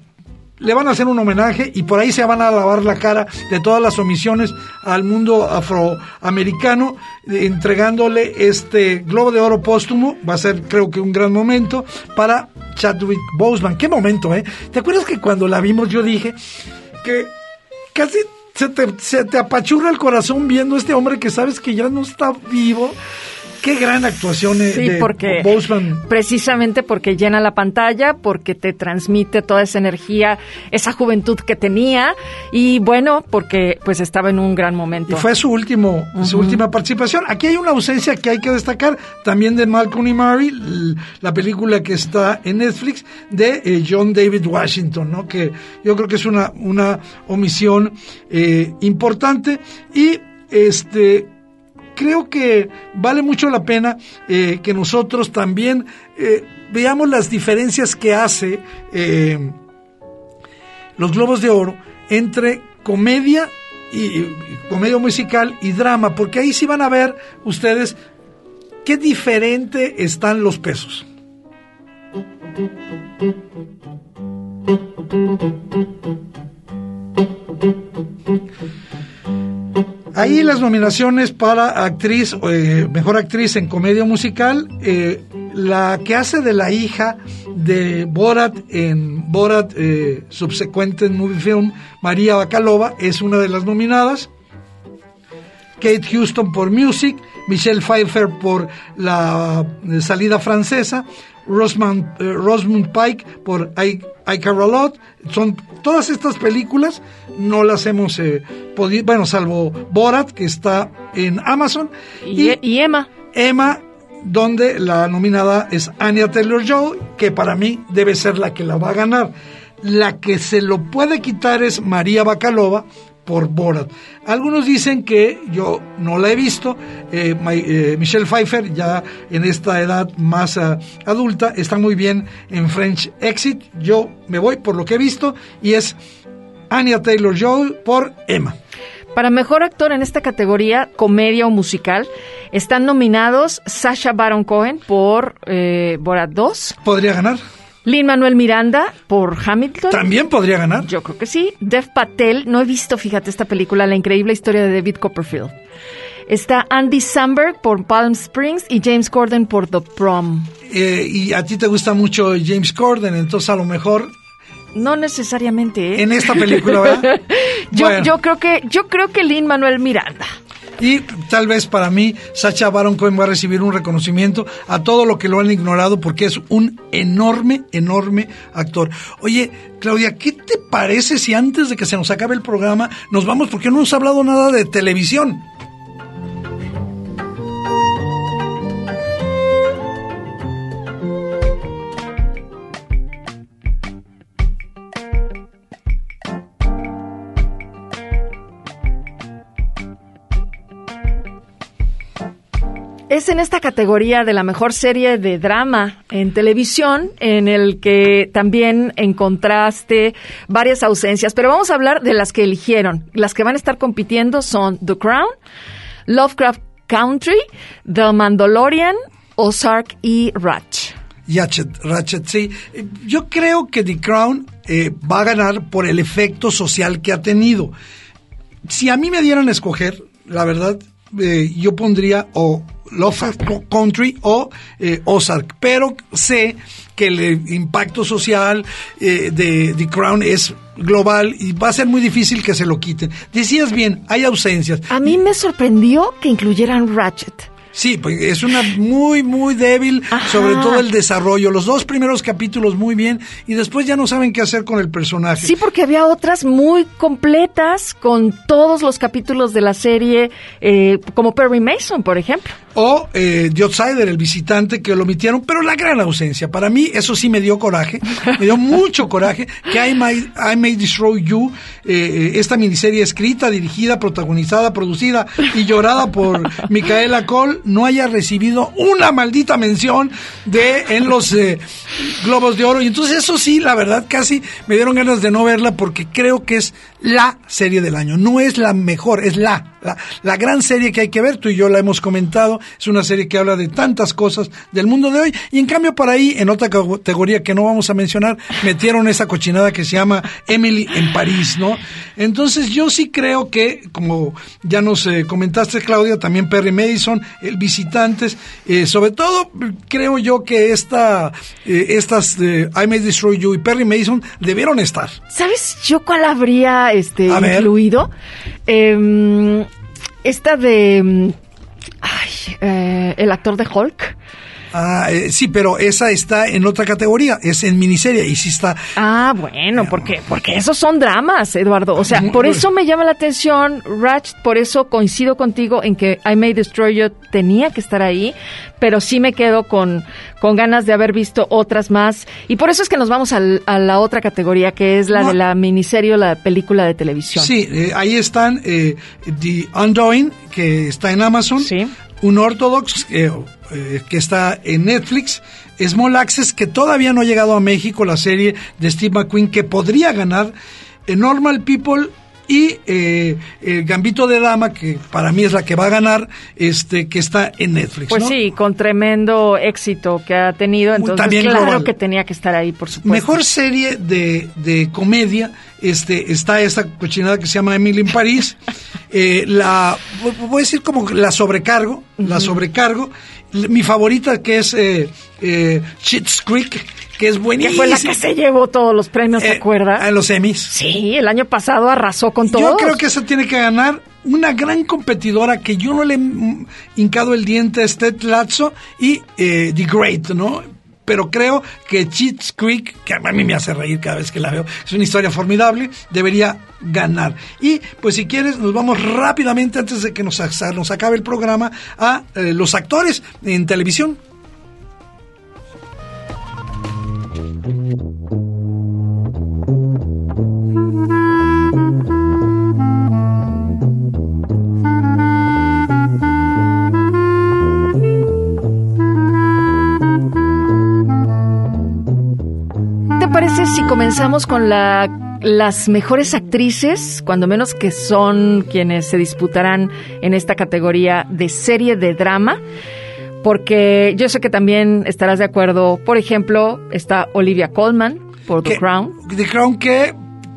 Speaker 2: le van a hacer un homenaje y por ahí se van a lavar la cara de todas las omisiones al mundo afroamericano, entregándole este Globo de Oro póstumo. Va a ser, creo que, un gran momento para Chadwick Boseman. Qué momento, ¿eh? ¿Te acuerdas que cuando la vimos yo dije que casi se te, se te apachurra el corazón viendo a este hombre que sabes que ya no está vivo? Qué gran actuación
Speaker 1: sí, de porque, Precisamente porque llena la pantalla, porque te transmite toda esa energía, esa juventud que tenía y bueno, porque pues estaba en un gran momento.
Speaker 2: Y fue su último, su última participación. Aquí hay una ausencia que hay que destacar también de Malcolm y Mary, la película que está en Netflix de eh, John David Washington, ¿no? Que yo creo que es una, una omisión eh, importante y este creo que vale mucho la pena eh, que nosotros también eh, veamos las diferencias que hace eh, los Globos de Oro entre comedia y, comedia musical y drama, porque ahí sí van a ver ustedes qué diferente están los pesos. Ahí las nominaciones para actriz, eh, mejor actriz en comedia musical, eh, la que hace de la hija de Borat en Borat eh, subsecuente movie film, María Bacalova, es una de las nominadas. Kate Houston por Music, Michelle Pfeiffer por la salida francesa, Rosamund, Rosamund Pike por I, I. Son todas estas películas, no las hemos eh, podido, bueno, salvo Borat, que está en Amazon.
Speaker 1: Y, y Emma.
Speaker 2: Emma, donde la nominada es Anya Taylor-Joy, que para mí debe ser la que la va a ganar. La que se lo puede quitar es María Bacalova por Borat. Algunos dicen que yo no la he visto. eh, my- eh, Michelle Pfeiffer, ya en esta edad más ah, adulta, está muy bien en French Exit. Yo me voy por lo que he visto y es Anya Taylor-Joy por Emma.
Speaker 1: Para mejor actor en esta categoría, comedia o musical, están nominados Sasha Baron Cohen por eh, Borat 2,
Speaker 2: ¿Podría ganar?
Speaker 1: Lin Manuel Miranda por Hamilton.
Speaker 2: También podría ganar.
Speaker 1: Yo creo que sí. Dev Patel, no he visto, fíjate, esta película, La increíble historia de David Copperfield. Está Andy Samberg por Palm Springs y James Corden por The Prom.
Speaker 2: Eh, y a ti te gusta mucho James Corden, entonces a lo mejor
Speaker 1: No necesariamente, ¿eh?
Speaker 2: en esta película, ¿verdad?
Speaker 1: yo,
Speaker 2: Bueno.
Speaker 1: yo creo que, yo creo que Lin Manuel Miranda.
Speaker 2: Y tal vez para mí, Sacha Baron Cohen va a recibir un reconocimiento a todo lo que lo han ignorado porque es un enorme, enorme actor. Oye, Claudia, ¿qué te parece si antes de que se nos acabe el programa nos vamos porque no hemos hablado nada de televisión?
Speaker 1: Es en esta categoría de la mejor serie de drama en televisión, en el que también encontraste varias ausencias, pero vamos a hablar de las que eligieron. Las que van a estar compitiendo son The Crown, Lovecraft Country, The Mandalorian, Ozark y Ratch.
Speaker 2: Ratchet, Ratchet, sí. Yo creo que The Crown eh, va a ganar por el efecto social que ha tenido. Si a mí me dieran a escoger, la verdad, eh, yo pondría o Lovecraft Country o eh, Ozark, pero sé que el eh, impacto social eh, de The Crown es global y va a ser muy difícil que se lo quiten. Decías bien, hay ausencias.
Speaker 1: A mí me sorprendió que incluyeran Ratchet.
Speaker 2: Sí, pues es una muy, muy débil,
Speaker 1: Ajá.
Speaker 2: sobre todo el desarrollo. Los dos primeros capítulos muy bien y después ya no saben qué hacer con el personaje.
Speaker 1: Sí, porque había otras muy completas con todos los capítulos de la serie, eh, como Perry Mason, por ejemplo.
Speaker 2: O eh, The Outsider, el visitante, que lo omitieron, pero la gran ausencia. Para mí, eso sí me dio coraje, me dio mucho coraje que I May, Destroy You, eh, esta miniserie escrita, dirigida, protagonizada, producida y llorada por Micaela Cole, no haya recibido una maldita mención de en los eh, Globos de Oro. Y entonces, eso sí, la verdad, casi me dieron ganas de no verla porque creo que es la serie del año. No es la mejor, es la, la, la gran serie que hay que ver. Tú y yo la hemos comentado. Es una serie que habla de tantas cosas del mundo de hoy. Y en cambio, para ahí, en otra categoría que no vamos a mencionar, metieron esa cochinada que se llama Emily en París, ¿no? Entonces, yo sí creo que, como ya nos eh, comentaste, Claudia, también Perry Mason, el Visitantes, eh, sobre todo, creo yo que esta, eh, estas eh, I May Destroy You y Perry Mason debieron estar.
Speaker 1: ¿Sabes yo cuál habría este incluido? Em, esta de mm, ay, eh, el actor de Hulk.
Speaker 2: Ah, eh, sí, pero esa está en otra categoría, es en miniserie y sí está.
Speaker 1: Ah, bueno, porque porque esos son dramas, Eduardo. O sea, por eso me llama la atención Ratchet, por eso coincido contigo en que I May Destroy You tenía que estar ahí, pero sí me quedo con, con ganas de haber visto otras más. Y por eso es que nos vamos al- a la otra categoría, que es la
Speaker 2: No.
Speaker 1: de la miniserie o la película de televisión.
Speaker 2: Sí, eh, ahí están eh, The Undoing, que está en Amazon.
Speaker 1: Sí.
Speaker 2: Un Orthodox, eh, eh, que está en Netflix. Small Access, que todavía no ha llegado a México, la serie de Steve McQueen, que podría ganar. eh, Normal People y eh, el Gambito de Dama, que para mí es la que va a ganar, este que está en Netflix.
Speaker 1: Pues
Speaker 2: ¿no?
Speaker 1: sí, con tremendo éxito que ha tenido, entonces
Speaker 2: también
Speaker 1: claro
Speaker 2: global.
Speaker 1: que tenía que estar ahí, por supuesto.
Speaker 2: Mejor serie de, de comedia este está esta cochinada que se llama Emily en París. Eh, la voy a decir como la sobrecargo, la sobrecargo. Mi favorita que es eh, eh, Schitt's Creek, que es
Speaker 1: que
Speaker 2: buenísima.
Speaker 1: fue la que se llevó todos los premios, ¿te
Speaker 2: Eh,
Speaker 1: acuerdas?
Speaker 2: A los Emmys.
Speaker 1: Sí, el año pasado arrasó con todo.
Speaker 2: Yo creo que esa tiene que ganar una gran competidora que yo no le he mm, hincado el diente a Ted Lasso y eh, The Great, ¿no? Pero creo que Cheats Creek, que a mí me hace reír cada vez que la veo, es una historia formidable, debería ganar. Y pues si quieres, nos vamos rápidamente antes de que nos, nos acabe el programa a eh, los actores en televisión.
Speaker 1: Parece si comenzamos con la, las mejores actrices, cuando menos que son quienes se disputarán en esta categoría de serie de drama? Porque yo sé que también estarás de acuerdo, por ejemplo, está Olivia Colman por The Crown.
Speaker 2: The Crown que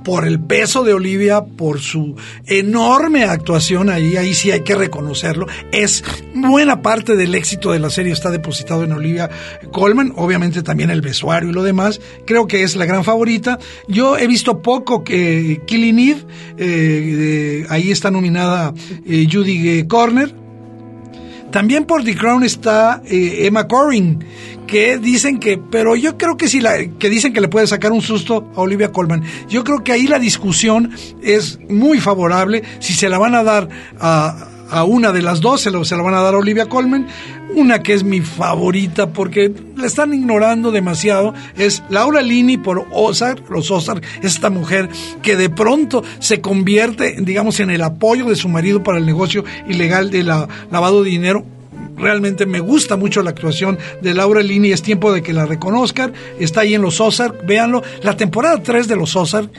Speaker 2: por el peso de Olivia, por su enorme actuación ahí, ahí sí hay que reconocerlo. Es buena parte del éxito de la serie está depositado en Olivia Colman, obviamente también el vestuario y lo demás. Creo que es la gran favorita. Yo he visto poco que Killing Eve, eh, ahí está nominada eh, Judy Corner. También por The Crown está eh, Emma Corrin, que dicen que, pero yo creo que sí, la, que dicen que le puede sacar un susto a Olivia Colman. Yo creo que ahí la discusión es muy favorable. Si se la van a dar a, a una de las dos, se, lo- se la van a dar a Olivia Colman. Una que es mi favorita porque la están ignorando demasiado es Laura Lini por Ozark, los Ozark, esta mujer que de pronto se convierte, digamos, en el apoyo de su marido para el negocio ilegal de la lavado de dinero realmente me gusta mucho la actuación de Laura Lini, es tiempo de que la reconozcan, está ahí en los Ozark, véanlo, la temporada 3 de los Ozark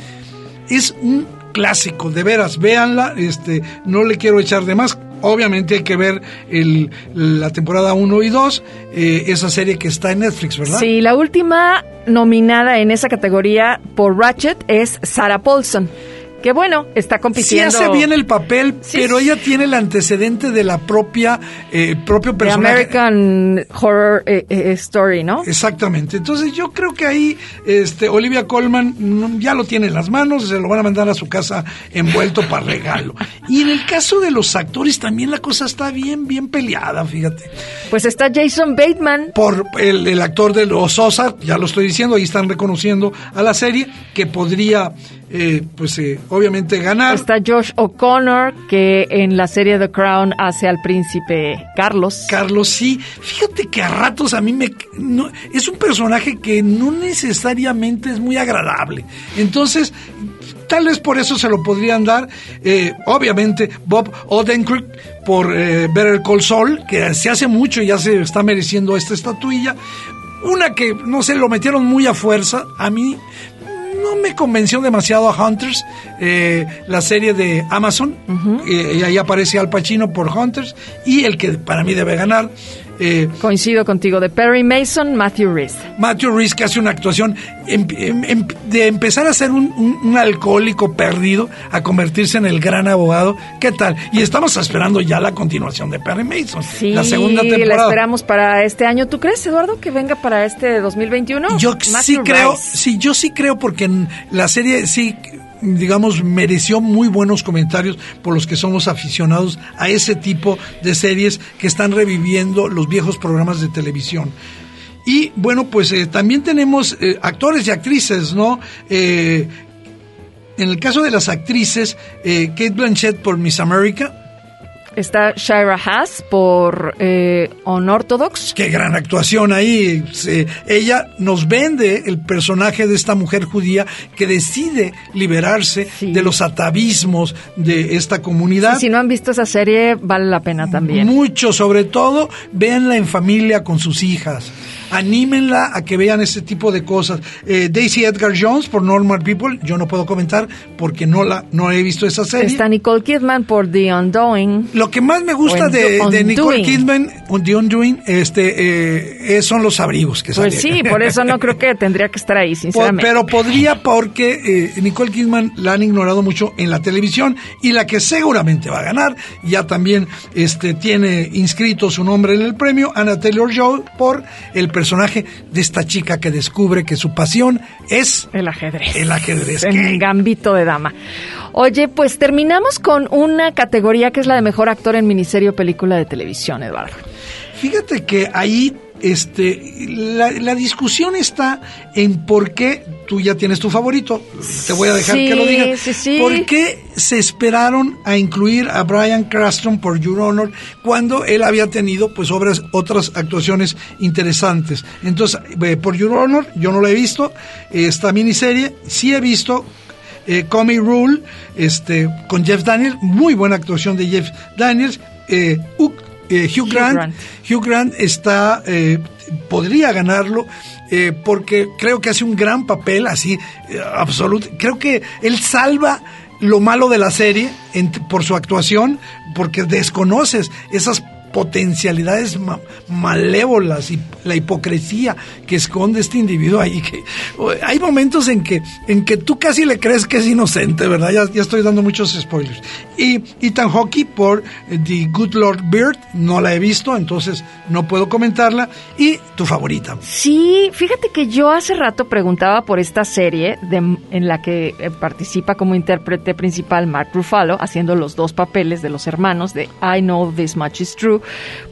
Speaker 2: es un clásico, de veras, véanla, este, no le quiero echar de más, obviamente hay que ver el, la temporada 1 y 2, eh, esa serie que está en Netflix, ¿verdad?
Speaker 1: Sí, la última nominada en esa categoría por Ratchet es Sarah Paulson. Que bueno, está
Speaker 2: Sí
Speaker 1: compitiendo.
Speaker 2: hace bien el papel,
Speaker 1: Sí,
Speaker 2: pero
Speaker 1: sí.
Speaker 2: ella tiene el antecedente de la propia, eh, propio personaje.
Speaker 1: American Horror eh, eh, Story, ¿no?
Speaker 2: Exactamente. Entonces yo creo que ahí este, Olivia Colman mm, ya lo tiene en las manos, se lo van a mandar a su casa envuelto para regalo. Y en el caso de los actores también la cosa está bien, bien peleada, fíjate.
Speaker 1: Pues está Jason Bateman.
Speaker 2: Por el, el actor de los Ozark, ya lo estoy diciendo, ahí están reconociendo a la serie, que podría, eh, pues eh, obviamente ganar.
Speaker 1: Está Josh O'Connor, que en la serie The Crown hace al príncipe Carlos.
Speaker 2: Carlos, sí. Fíjate que a ratos a mí me... no- es un personaje que no necesariamente es muy agradable. Entonces, tal vez por eso se lo podrían dar. eh, obviamente, Bob Odenkirk por Better Call Saul, que se hace mucho y ya se está mereciendo esta estatuilla. Una que, no sé, lo metieron muy a fuerza. A mí no me convenció demasiado a Hunters, eh, la serie de Amazon, eh, y ahí aparece Al Pacino por Hunters, y el que para mí debe ganar, eh,
Speaker 1: Coincido contigo, de Perry Mason, Matthew Rhys.
Speaker 2: Matthew Rhys, que hace una actuación em- em- em- de empezar a ser un, un- un alcohólico perdido a convertirse en el gran abogado. ¿Qué tal? Y estamos esperando ya la continuación de Perry Mason,
Speaker 1: Sí,
Speaker 2: la segunda
Speaker 1: la
Speaker 2: temporada.
Speaker 1: esperamos para este año. ¿Tú crees, Eduardo, que venga para este 2021?
Speaker 2: Yo
Speaker 1: Matthew
Speaker 2: sí creo, sí, yo sí creo porque en la serie sí, digamos, mereció muy buenos comentarios por los que somos aficionados a ese tipo de series que están reviviendo los viejos programas de televisión. Y bueno, pues eh, también tenemos eh, actores y actrices, ¿no? Eh, en el caso de las actrices, eh, Kate Blanchett por Miss America,
Speaker 1: Está Shira Haas por eh, Unorthodox.
Speaker 2: Qué gran actuación ahí. Se- ella nos vende el personaje de esta mujer judía que decide liberarse
Speaker 1: Sí.
Speaker 2: de los atavismos de esta comunidad.
Speaker 1: Y si no han visto esa serie, vale la pena también.
Speaker 2: Mucho, sobre todo, véanla en familia con sus hijas. Anímenla a que vean este tipo de cosas. Eh, Daisy Edgar Jones por Normal People, yo no puedo comentar porque no la no he visto esa serie.
Speaker 1: Está Nicole Kidman por The Undoing.
Speaker 2: Lo que más me gusta de, de Nicole. Kidman, The Undoing, este, eh, son los abrigos que
Speaker 1: Pues
Speaker 2: salen.
Speaker 1: sí, por eso no creo que tendría que estar ahí, sinceramente.
Speaker 2: Pero podría porque eh, Nicole Kidman la han ignorado mucho en la televisión y la que seguramente va a ganar, ya también este, tiene inscrito su nombre en el premio, Anna Taylor-Joy, por el personaje de esta chica que descubre que su pasión es
Speaker 1: el ajedrez.
Speaker 2: el ajedrez.
Speaker 1: En
Speaker 2: ¿Qué?
Speaker 1: gambito de dama. Oye, pues terminamos con una categoría que es la de mejor actor en miniserie o película de televisión, Eduardo.
Speaker 2: Fíjate que ahí este, la, la discusión está en por qué tú ya tienes tu favorito. Te voy a dejar
Speaker 1: Sí,
Speaker 2: que lo digas.
Speaker 1: sí, sí.
Speaker 2: ¿Por qué se esperaron a incluir a Brian Cranston por Your Honor cuando él había tenido pues obras, otras actuaciones interesantes? Entonces, eh, por Your Honor, yo no lo he visto. Esta miniserie, sí he visto eh, Comey Rule, este, con Jeff Daniels, muy buena actuación de Jeff Daniels. Eh, eh, Hugh
Speaker 1: Hugh
Speaker 2: Grant. Hugh Grant está, eh, podría ganarlo. eh, porque creo que hace un gran papel así, eh, absoluto. Creo que él salva lo malo de la serie en- por su actuación, porque desconoces esas potencialidades ma- malévolas y la hipocresía que esconde este individuo ahí que hay momentos en que en que tú casi le crees que es inocente verdad ya, estoy dando muchos spoilers. Y Ethan Hawke por eh, The Good Lord Bird no la he visto entonces no puedo comentarla. Y tu favorita.
Speaker 1: Sí, fíjate que yo hace rato preguntaba por esta serie de, en la que eh, participa como intérprete principal Mark Ruffalo, haciendo los dos papeles de los hermanos de I Know This Much Is True,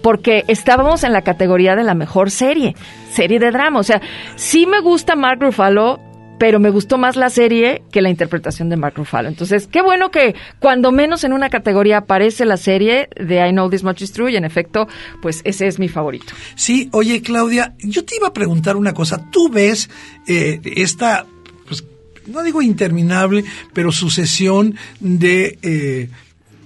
Speaker 1: porque estábamos en la categoría de la mejor serie, serie de drama. O sea, sí me gusta Mark Ruffalo, pero me gustó más la serie que la interpretación de Mark Ruffalo. Entonces, qué bueno que cuando menos en una categoría aparece la serie de I Know This Much Is True y en efecto, pues ese es mi favorito.
Speaker 2: Sí, oye Claudia, yo te iba a preguntar una cosa. ¿Tú ves eh, esta, pues, no digo interminable, pero sucesión de eh,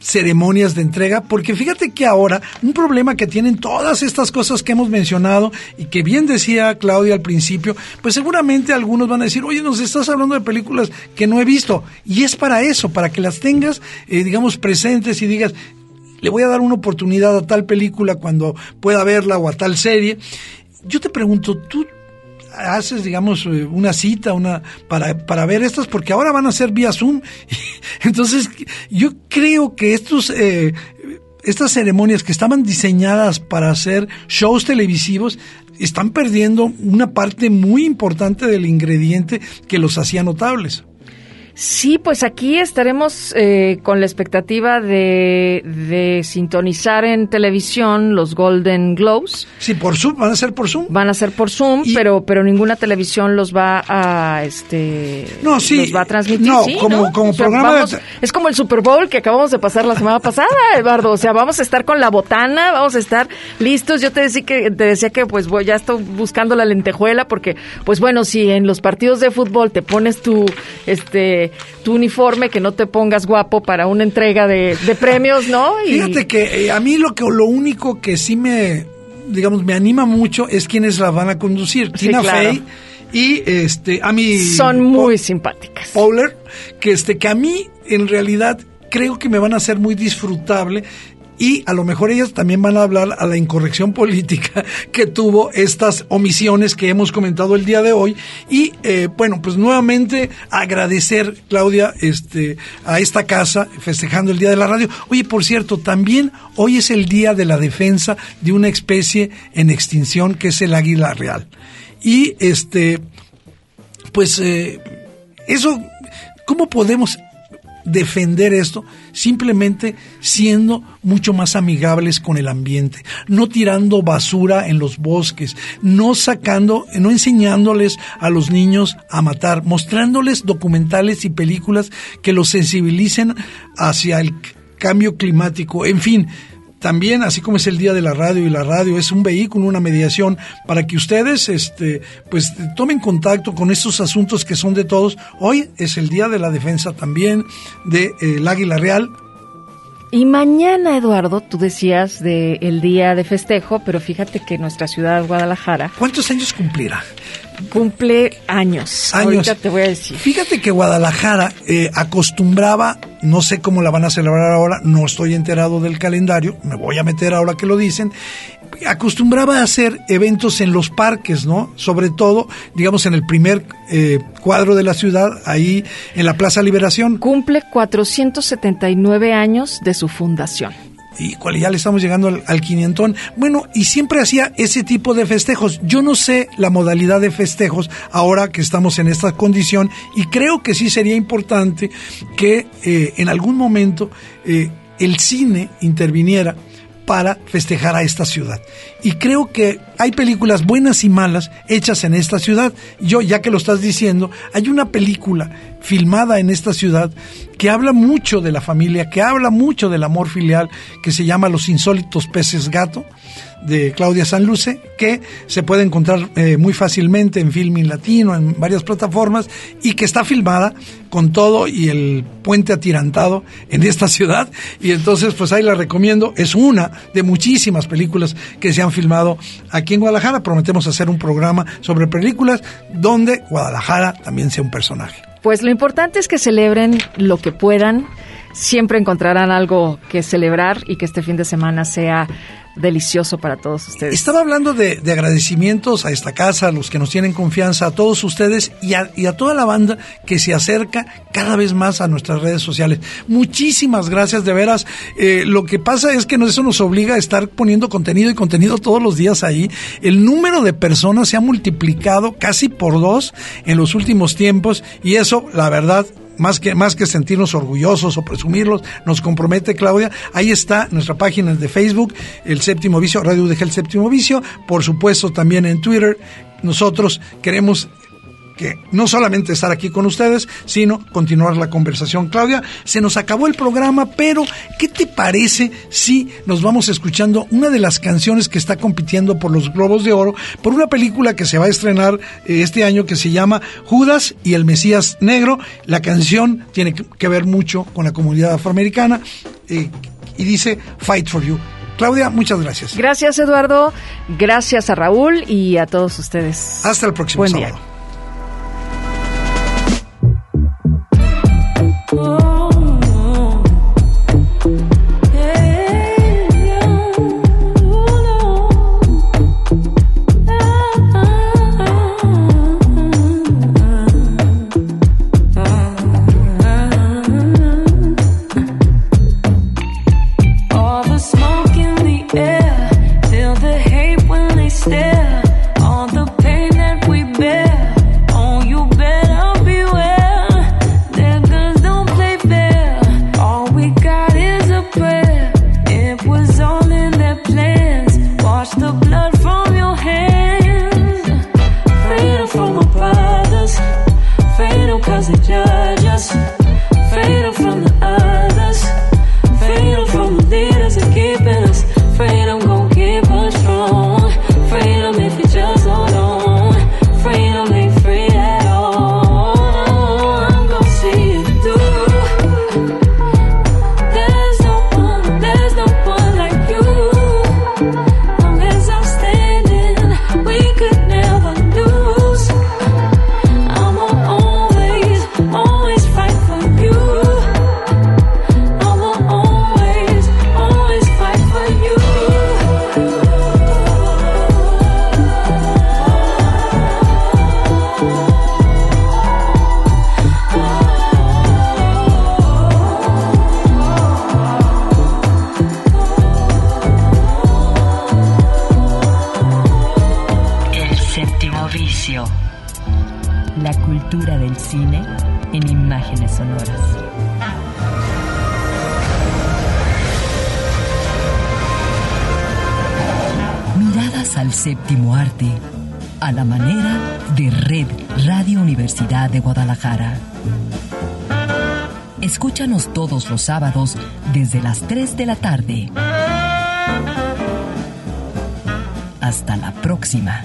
Speaker 2: ceremonias de entrega? Porque fíjate que ahora un problema que tienen todas estas cosas que hemos mencionado y que bien decía Claudia al principio, pues seguramente algunos van a decir, oye, nos estás hablando de películas que no he visto. Y es para eso, para que las tengas, eh, digamos, presentes y digas, le voy a dar una oportunidad a tal película cuando pueda verla o a tal serie. Yo te pregunto, ¿tú haces, digamos, eh, una cita una para, para ver estas? Porque ahora van a ser vía Zoom. Entonces, yo creo que estos... eh, estas ceremonias que estaban diseñadas para hacer shows televisivos están perdiendo una parte muy importante del ingrediente que los hacía notables.
Speaker 1: Sí, pues aquí estaremos eh, con la expectativa de, de sintonizar en televisión los Golden Globes.
Speaker 2: Sí, por Zoom, van a ser por Zoom.
Speaker 1: Van a ser por Zoom,
Speaker 2: Y-
Speaker 1: pero pero ninguna televisión los va a este
Speaker 2: No, sí.
Speaker 1: los va a transmitir.
Speaker 2: No,
Speaker 1: sí,
Speaker 2: como-
Speaker 1: ¿no?
Speaker 2: como programa
Speaker 1: vamos- es como el Super Bowl que acabamos de pasar la semana pasada, Eduardo. O sea, vamos a estar con la botana, vamos a estar listos. Yo te decía que te decía que pues voy, ya estoy buscando la lentejuela porque pues bueno, si en los partidos de fútbol te pones tu este tu uniforme que no te pongas guapo para una entrega de, de premios, ¿no? Y-
Speaker 2: Fíjate que eh, a mí lo que lo único que sí me digamos me anima mucho es quienes la van a conducir,
Speaker 1: Sí,
Speaker 2: Tina
Speaker 1: claro.
Speaker 2: Fey y este a mí
Speaker 1: son muy simpáticas.
Speaker 2: Powler, que este que a mí en realidad creo que me van a hacer muy disfrutable y a lo mejor ellas también van a hablar a la incorrección política que tuvo estas omisiones que hemos comentado el día de hoy. Y eh, bueno pues nuevamente agradecer Claudia este a esta casa festejando el día de la radio. Oye por cierto también hoy es el día de la defensa de una especie en extinción que es el águila real. Y este pues eh, eso, ¿cómo podemos defender esto? Simplemente siendo mucho más amigables con el ambiente, no tirando basura en los bosques, no sacando, no enseñándoles a los niños a matar, mostrándoles documentales y películas que los sensibilicen hacia el cambio climático, en fin, también, así como es el día de la radio y la radio es un vehículo, una mediación para que ustedes, este, pues tomen contacto con estos asuntos que son de todos. Hoy es el día de la defensa también del Águila Real.
Speaker 1: Y mañana, Eduardo, tú decías de el día de festejo, pero fíjate que nuestra ciudad, Guadalajara,
Speaker 2: ¿Cuántos años cumplirá?
Speaker 1: cumple años.
Speaker 2: Años.
Speaker 1: Ahorita te voy a decir.
Speaker 2: Fíjate que Guadalajara eh, acostumbraba, no sé cómo la van a celebrar ahora, no estoy enterado del calendario, me voy a meter ahora que lo dicen, acostumbraba a hacer eventos en los parques, ¿no? Sobre todo, digamos, en el primer eh, cuadro de la ciudad, ahí en la Plaza Liberación.
Speaker 1: Cumple 479 años de su fundación.
Speaker 2: y cual ya le estamos llegando al, al quinientón. Bueno, y siempre hacía ese tipo de festejos. Yo no sé la modalidad de festejos ahora que estamos en esta condición y creo que sí sería importante que eh, en algún momento eh, el cine interviniera para festejar a esta ciudad. Y creo que hay películas buenas y malas hechas en esta ciudad. Yo, ya que lo estás diciendo, hay una película filmada en esta ciudad que habla mucho de la familia, que habla mucho del amor filial, que se llama Los insólitos peces gato de Claudia Sanluce, que se puede encontrar eh, muy fácilmente en Filmin Latino, en varias plataformas, y que está filmada con todo y el puente atirantado en esta ciudad. Y entonces, pues ahí la recomiendo. Es una de muchísimas películas que se han filmado aquí en Guadalajara. Prometemos hacer un programa sobre películas donde Guadalajara también sea un personaje.
Speaker 1: Pues lo importante es que celebren lo que puedan. Siempre encontrarán algo que celebrar y que este fin de semana sea delicioso para todos ustedes.
Speaker 2: Estaba hablando de, de agradecimientos a esta casa, a los que nos tienen confianza, a todos ustedes y a, y a toda la banda que se acerca cada vez más a nuestras redes sociales. Muchísimas gracias, de veras. Eh, lo que pasa es que eso nos obliga a estar poniendo contenido y contenido todos los días ahí. El número de personas se ha multiplicado casi por dos en los últimos tiempos y eso, la verdad, más que, más que sentirnos orgullosos o presumirlos, nos compromete Claudia. Ahí está nuestra página de Facebook, El Séptimo Vicio, Radio UDG El Séptimo Vicio, por supuesto también en Twitter. Nosotros queremos que no solamente estar aquí con ustedes, sino continuar la conversación. Claudia, se nos acabó el programa, pero ¿qué te parece si nos vamos escuchando una de las canciones que está compitiendo por los Globos de Oro, por una película que se va a estrenar eh, este año que se llama Judas y el Mesías Negro? La canción tiene que- ver mucho con la comunidad afroamericana eh, y dice Fight for You. Claudia, muchas gracias.
Speaker 1: Gracias, Eduardo. Gracias a Raúl y a todos ustedes.
Speaker 2: Hasta el próximo
Speaker 1: Buen día.
Speaker 2: Sábado.
Speaker 5: Sábados desde las 3 de la tarde. Hasta la próxima.